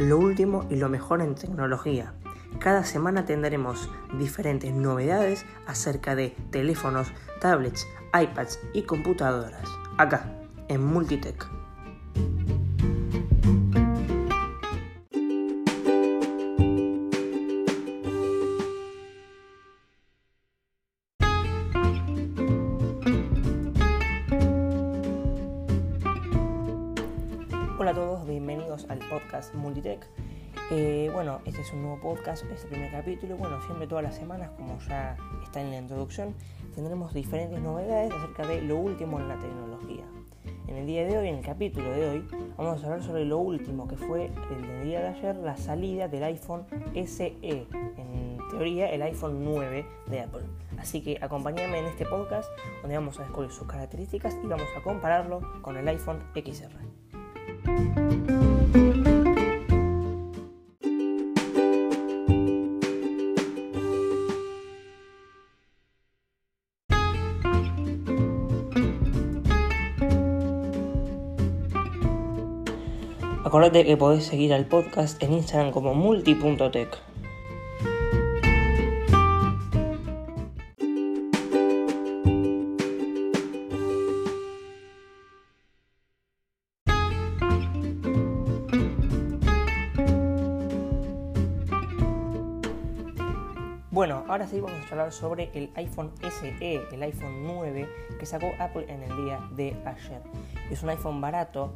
lo último y lo mejor en tecnología. Cada semana tendremos diferentes novedades acerca de teléfonos, tablets, iPads y computadoras. Acá, en Multitech. Bienvenidos al podcast Multitech. Eh, bueno, este es un nuevo podcast, este primer capítulo. Bueno, siempre todas las semanas, como ya está en la introducción, tendremos diferentes novedades acerca de lo último en la tecnología. En el día de hoy, en el capítulo de hoy, vamos a hablar sobre lo último que fue el día de ayer, la salida del iPhone SE, en teoría el iPhone 9 de Apple. Así que acompáñame en este podcast donde vamos a descubrir sus características y vamos a compararlo con el iPhone XR. Acordate que podés seguir al podcast en Instagram como multi.tech. Bueno, ahora sí vamos a hablar sobre el iPhone SE, el iPhone 9 que sacó Apple en el día de ayer. Es un iPhone barato,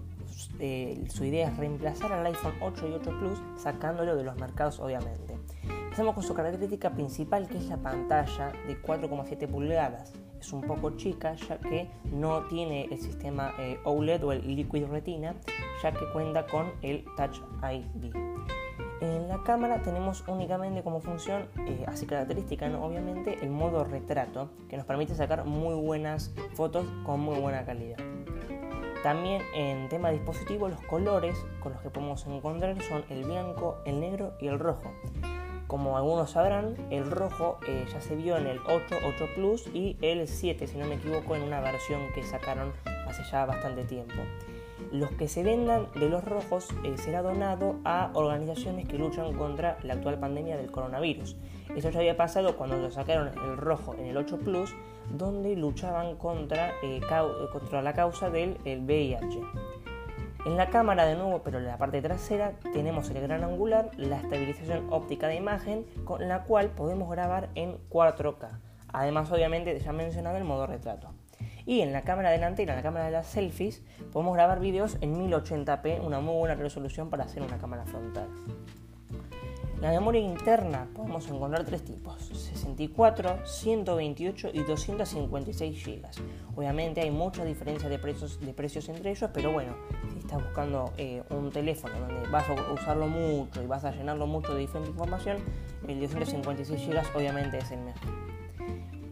eh, su idea es reemplazar al iPhone 8 y 8 Plus sacándolo de los mercados obviamente. Empezamos con su característica principal que es la pantalla de 4,7 pulgadas. Es un poco chica ya que no tiene el sistema eh, OLED o el Liquid Retina ya que cuenta con el Touch ID. En la cámara tenemos únicamente como función, eh, así característica, obviamente, el modo retrato, que nos permite sacar muy buenas fotos con muy buena calidad. También en tema de dispositivo, los colores con los que podemos encontrar son el blanco, el negro y el rojo. Como algunos sabrán, el rojo eh, ya se vio en el 8, 8 Plus y el 7, si no me equivoco, en una versión que sacaron hace ya bastante tiempo los que se vendan de los rojos eh, será donado a organizaciones que luchan contra la actual pandemia del coronavirus. Eso ya había pasado cuando lo sacaron el rojo en el 8 Plus, donde luchaban contra, eh, contra la causa del VIH. En la cámara de nuevo, pero en la parte trasera, tenemos el gran angular, la estabilización óptica de imagen, con la cual podemos grabar en 4K. Además, obviamente, ya mencionado el modo retrato. Y en la cámara delantera, en la cámara de las selfies, podemos grabar vídeos en 1080p, una muy buena resolución para hacer una cámara frontal. La memoria interna podemos encontrar tres tipos, 64, 128 y 256 GB. Obviamente hay mucha diferencia de precios, de precios entre ellos, pero bueno, si estás buscando eh, un teléfono donde vas a usarlo mucho y vas a llenarlo mucho de diferente información, el 256 GB obviamente es el mejor.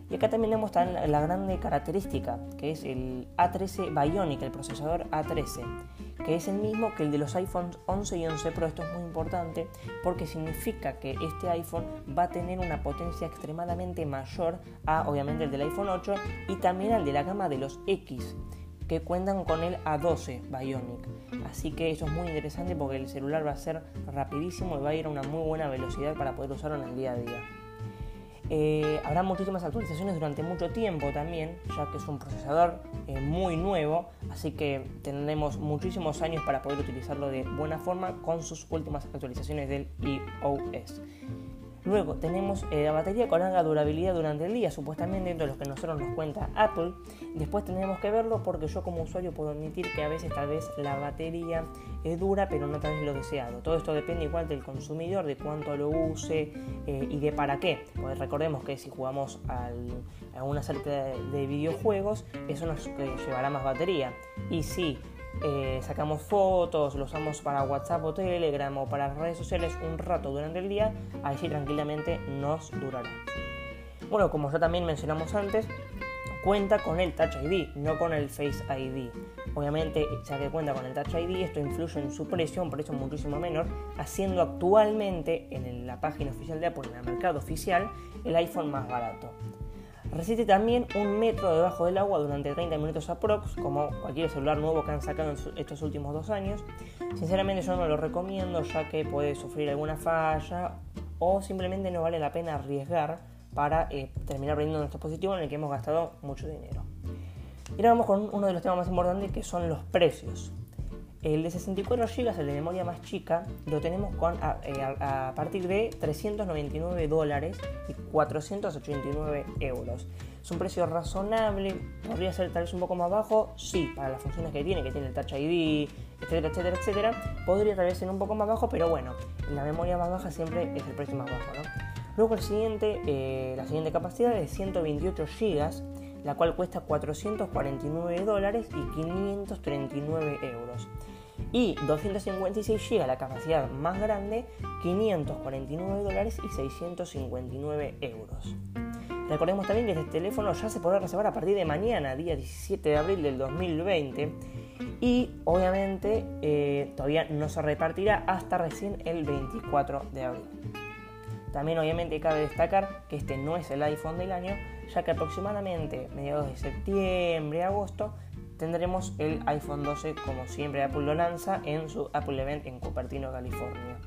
Y acá también tenemos la grande característica, que es el A13 Bionic, el procesador A13, que es el mismo que el de los iPhones 11 y 11 Pro. Esto es muy importante porque significa que este iPhone va a tener una potencia extremadamente mayor a, obviamente, el del iPhone 8 y también al de la gama de los X que cuentan con el A12 Bionic. Así que eso es muy interesante porque el celular va a ser rapidísimo y va a ir a una muy buena velocidad para poder usarlo en el día a día. Eh, habrá muchísimas actualizaciones durante mucho tiempo también, ya que es un procesador eh, muy nuevo, así que tendremos muchísimos años para poder utilizarlo de buena forma con sus últimas actualizaciones del iOS. Luego tenemos eh, la batería con larga durabilidad durante el día, supuestamente dentro de los que nosotros nos cuenta Apple. Después tenemos que verlo porque yo como usuario puedo admitir que a veces tal vez la batería es dura pero no tal vez lo deseado. Todo esto depende igual del consumidor, de cuánto lo use eh, y de para qué. Pues recordemos que si jugamos a una serie de videojuegos, eso nos eh, llevará más batería. Y si eh, sacamos fotos, lo usamos para WhatsApp o Telegram o para redes sociales un rato durante el día, sí tranquilamente nos durará. Bueno, como ya también mencionamos antes, cuenta con el Touch ID, no con el Face ID. Obviamente, ya que cuenta con el Touch ID, esto influye en su precio, un precio muchísimo menor, haciendo actualmente en la página oficial de Apple, en el mercado oficial, el iPhone más barato. Resiste también un metro debajo del agua durante 30 minutos aprox, como cualquier celular nuevo que han sacado en estos últimos dos años. Sinceramente yo no lo recomiendo ya que puede sufrir alguna falla o simplemente no vale la pena arriesgar para eh, terminar perdiendo nuestro dispositivo en el que hemos gastado mucho dinero. Y ahora vamos con uno de los temas más importantes que son los precios. El de 64 GB, el de memoria más chica, lo tenemos con, a, eh, partir de 399 dólares y 489 euros. Es un precio razonable, podría ser tal vez un poco más bajo, sí, para las funciones que tiene, que tiene el Touch ID, etcétera, etcétera, etcétera. Podría tal vez ser un poco más bajo, pero bueno, la memoria más baja siempre es el precio más bajo, ¿no? Luego el siguiente, eh, la siguiente capacidad es 128 GB, la cual cuesta 449 dólares y 539 euros y 256 GB la capacidad más grande, 549 dólares y 659 euros. Recordemos también que este teléfono ya se podrá reservar a partir de mañana, día 17 de abril del 2020, y obviamente eh, todavía no se repartirá hasta recién el 24 de abril. También obviamente cabe destacar que este no es el iPhone del año, ya que aproximadamente mediados de septiembre, agosto, tendremos el iPhone 12 como siempre Apple lo lanza en su Apple Event en Cupertino, California.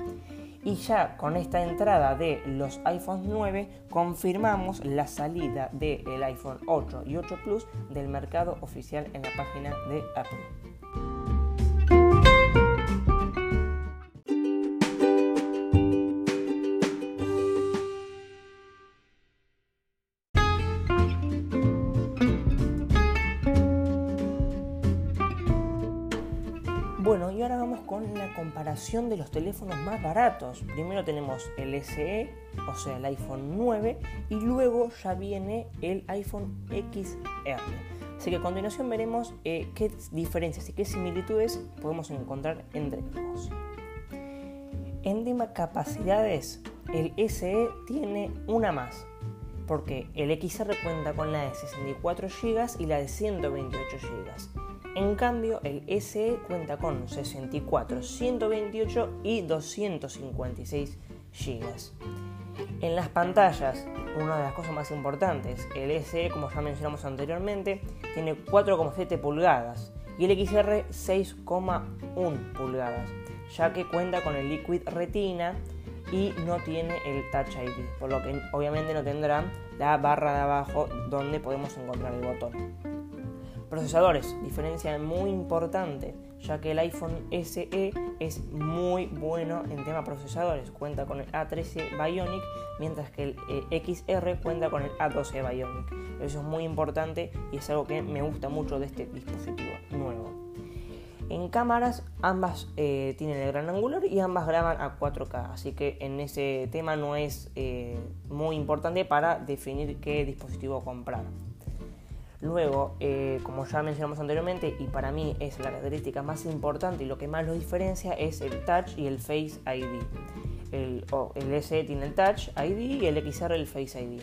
Y ya con esta entrada de los iPhone 9 confirmamos la salida del iPhone 8 y 8 Plus del mercado oficial en la página de Apple. Bueno, y ahora vamos con la comparación de los teléfonos más baratos. Primero tenemos el SE, o sea, el iPhone 9, y luego ya viene el iPhone XR. Así que a continuación veremos eh, qué diferencias y qué similitudes podemos encontrar entre ambos. En tema capacidades, el SE tiene una más, porque el XR cuenta con la de 64 GB y la de 128 GB. En cambio, el SE cuenta con 64, 128 y 256 GB. En las pantallas, una de las cosas más importantes, el SE, como ya mencionamos anteriormente, tiene 4,7 pulgadas y el XR 6,1 pulgadas, ya que cuenta con el Liquid Retina y no tiene el Touch ID, por lo que obviamente no tendrá la barra de abajo donde podemos encontrar el botón. Procesadores, diferencia muy importante, ya que el iPhone SE es muy bueno en tema procesadores, cuenta con el A13 Bionic, mientras que el eh, XR cuenta con el A12 Bionic. Eso es muy importante y es algo que me gusta mucho de este dispositivo nuevo. En cámaras ambas eh, tienen el gran angular y ambas graban a 4K, así que en ese tema no es eh, muy importante para definir qué dispositivo comprar. Luego, eh, como ya mencionamos anteriormente, y para mí es la característica más importante y lo que más lo diferencia es el Touch y el Face ID. El, el SE tiene el Touch ID y el XR el Face ID.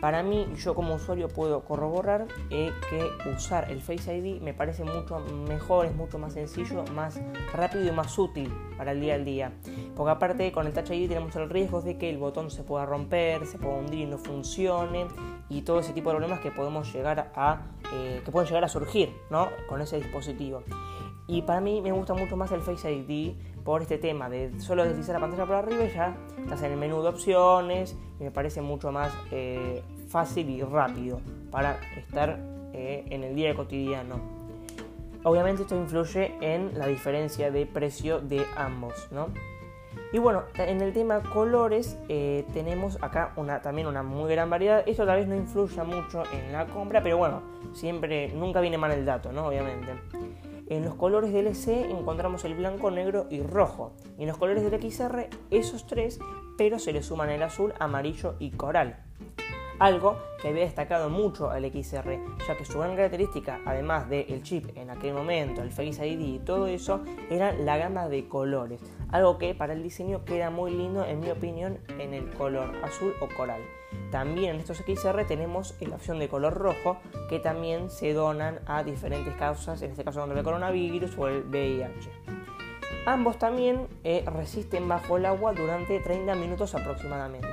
Para mí, yo como usuario puedo corroborar eh, que usar el Face ID me parece mucho mejor, es mucho más sencillo, más rápido y más útil para el día al día. Porque aparte con el Touch ID tenemos el riesgo de que el botón se pueda romper, se pueda hundir y no funcione y todo ese tipo de problemas que podemos llegar a eh, que pueden llegar a surgir ¿no? con ese dispositivo. Y para mí me gusta mucho más el Face ID por este tema de solo deslizar la pantalla por arriba ya estás en el menú de opciones y me parece mucho más eh, fácil y rápido para estar eh, en el día cotidiano. Obviamente esto influye en la diferencia de precio de ambos, ¿no? Y bueno, en el tema colores eh, tenemos acá una, también una muy gran variedad. Esto tal vez no influya mucho en la compra, pero bueno, siempre, nunca viene mal el dato, ¿no? Obviamente. En los colores del SE encontramos el blanco, negro y rojo. Y en los colores del XR esos tres, pero se le suman el azul, amarillo y coral. Algo que había destacado mucho al XR, ya que su gran característica, además del chip en aquel momento, el Face ID y todo eso, era la gama de colores. Algo que para el diseño queda muy lindo, en mi opinión, en el color azul o coral. También en estos XR tenemos la opción de color rojo que también se donan a diferentes causas, en este caso contra el coronavirus o el VIH. Ambos también eh, resisten bajo el agua durante 30 minutos aproximadamente.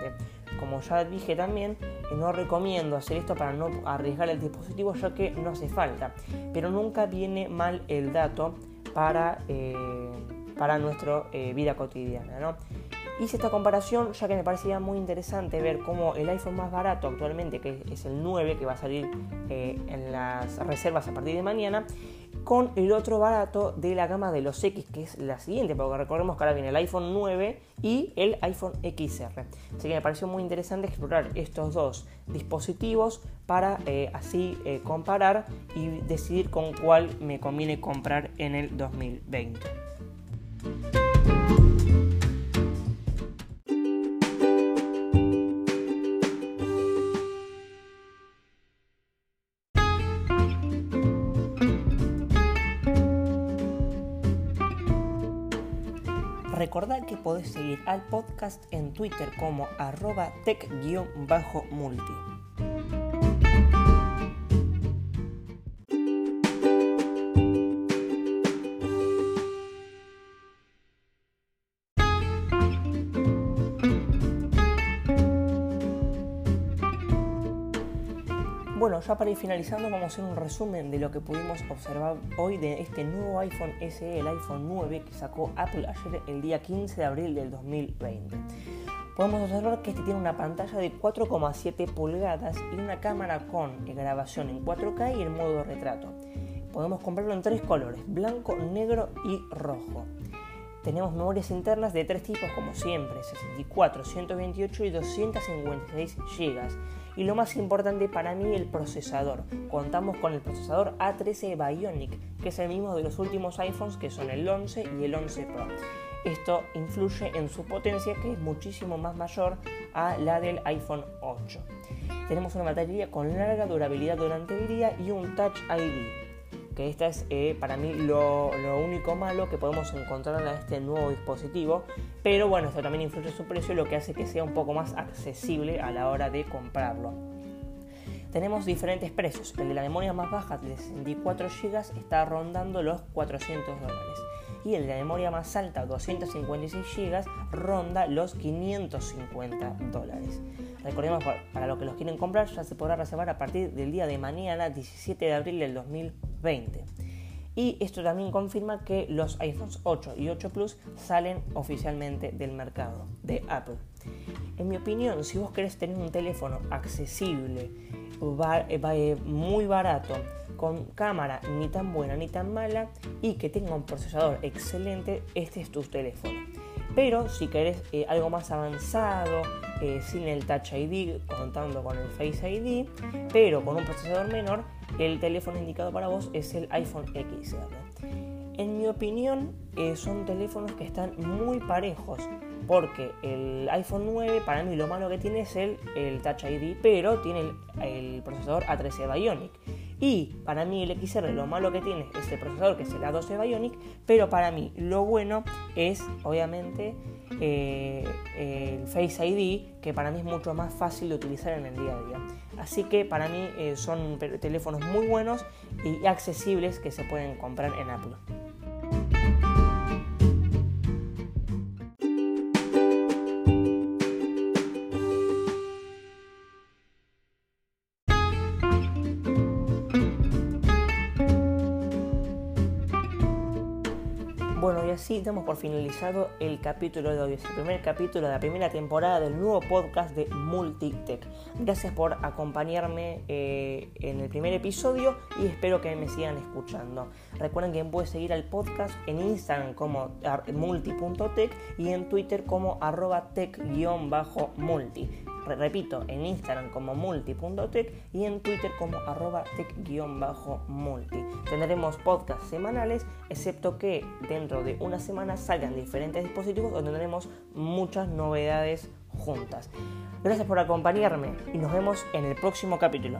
como ya dije también, no recomiendo hacer esto para no arriesgar el dispositivo ya que no hace falta. Pero nunca viene mal el dato para, para nuestra vida cotidiana. ¿no? Hice esta comparación ya que me parecía muy interesante ver cómo el iPhone más barato actualmente, que es el 9, que va a salir eh, en las reservas a partir de mañana, con el otro barato de la gama de los X, que es la siguiente, porque recordemos que ahora viene el iPhone 9 y el iPhone XR. Así que me pareció muy interesante explorar estos dos dispositivos para eh, así eh, comparar y decidir con cuál me conviene comprar en el 2020. Seguir al podcast en Twitter como arroba tech-multi. Para ir finalizando vamos a hacer un resumen de lo que pudimos observar hoy de este nuevo iPhone SE, el iPhone 9 que sacó Apple ayer el día 15 de abril del 2020. Podemos observar que este tiene una pantalla de 4,7 pulgadas y una cámara con grabación en 4K y en modo retrato. Podemos comprarlo en tres colores, blanco, negro y rojo. Tenemos memorias internas de tres tipos como siempre, 64, 128 y 256 GB y lo más importante para mí, el procesador. Contamos con el procesador A13 Bionic, que es el mismo de los últimos iPhones que son el 11 y el 11 Pro. Esto influye en su potencia que es muchísimo más mayor a la del iPhone 8. Tenemos una batería con larga durabilidad durante el día y un Touch ID que esta es eh, para mí lo, único malo que podemos encontrar en este nuevo dispositivo, pero bueno, esto también influye en su precio, lo que hace que sea un poco más accesible a la hora de comprarlo. Tenemos diferentes precios, el de la memoria más baja de 64 GB está rondando los 400 dólares y el de la memoria más alta, 256 GB, ronda los 550 dólares. Recordemos, para los que los quieren comprar, ya se podrá reservar a partir del día de mañana, 17 de abril del 2020. Y esto también confirma que los iPhones 8 y 8 Plus salen oficialmente del mercado de Apple. En mi opinión, si vos querés tener un teléfono accesible, eh, muy barato, con cámara ni tan buena ni tan mala y que tenga un procesador excelente, este es tu teléfono. Pero si querés eh, algo más avanzado, eh, sin el Touch ID, contando con el Face ID, pero con un procesador menor, el teléfono indicado para vos es el iPhone XR. En mi opinión, eh, son teléfonos que están muy parejos, porque el iPhone 9 para mí lo malo que tiene es el, el Touch ID, pero tiene el, el procesador A13 Bionic y para mí el XR lo malo que tiene es el procesador que es el A12 Bionic, pero para mí lo bueno es obviamente eh, el Face ID, que para mí es mucho más fácil de utilizar en el día a día. Así que para mí eh, son teléfonos muy buenos y accesibles que se pueden comprar en Apple. Así damos por finalizado el capítulo de hoy. Es el primer capítulo de la primera temporada del nuevo podcast de Multitech. Gracias por acompañarme eh, en el primer episodio y espero que me sigan escuchando. Recuerden que pueden seguir al podcast en Instagram como multi.tech y en Twitter como arroba tech-multi repito, en Instagram como multi.tech y en Twitter como arroba tech-multi. Tendremos podcasts semanales, excepto que dentro de una semana salgan diferentes dispositivos donde tendremos muchas novedades juntas. Gracias por acompañarme y nos vemos en el próximo capítulo.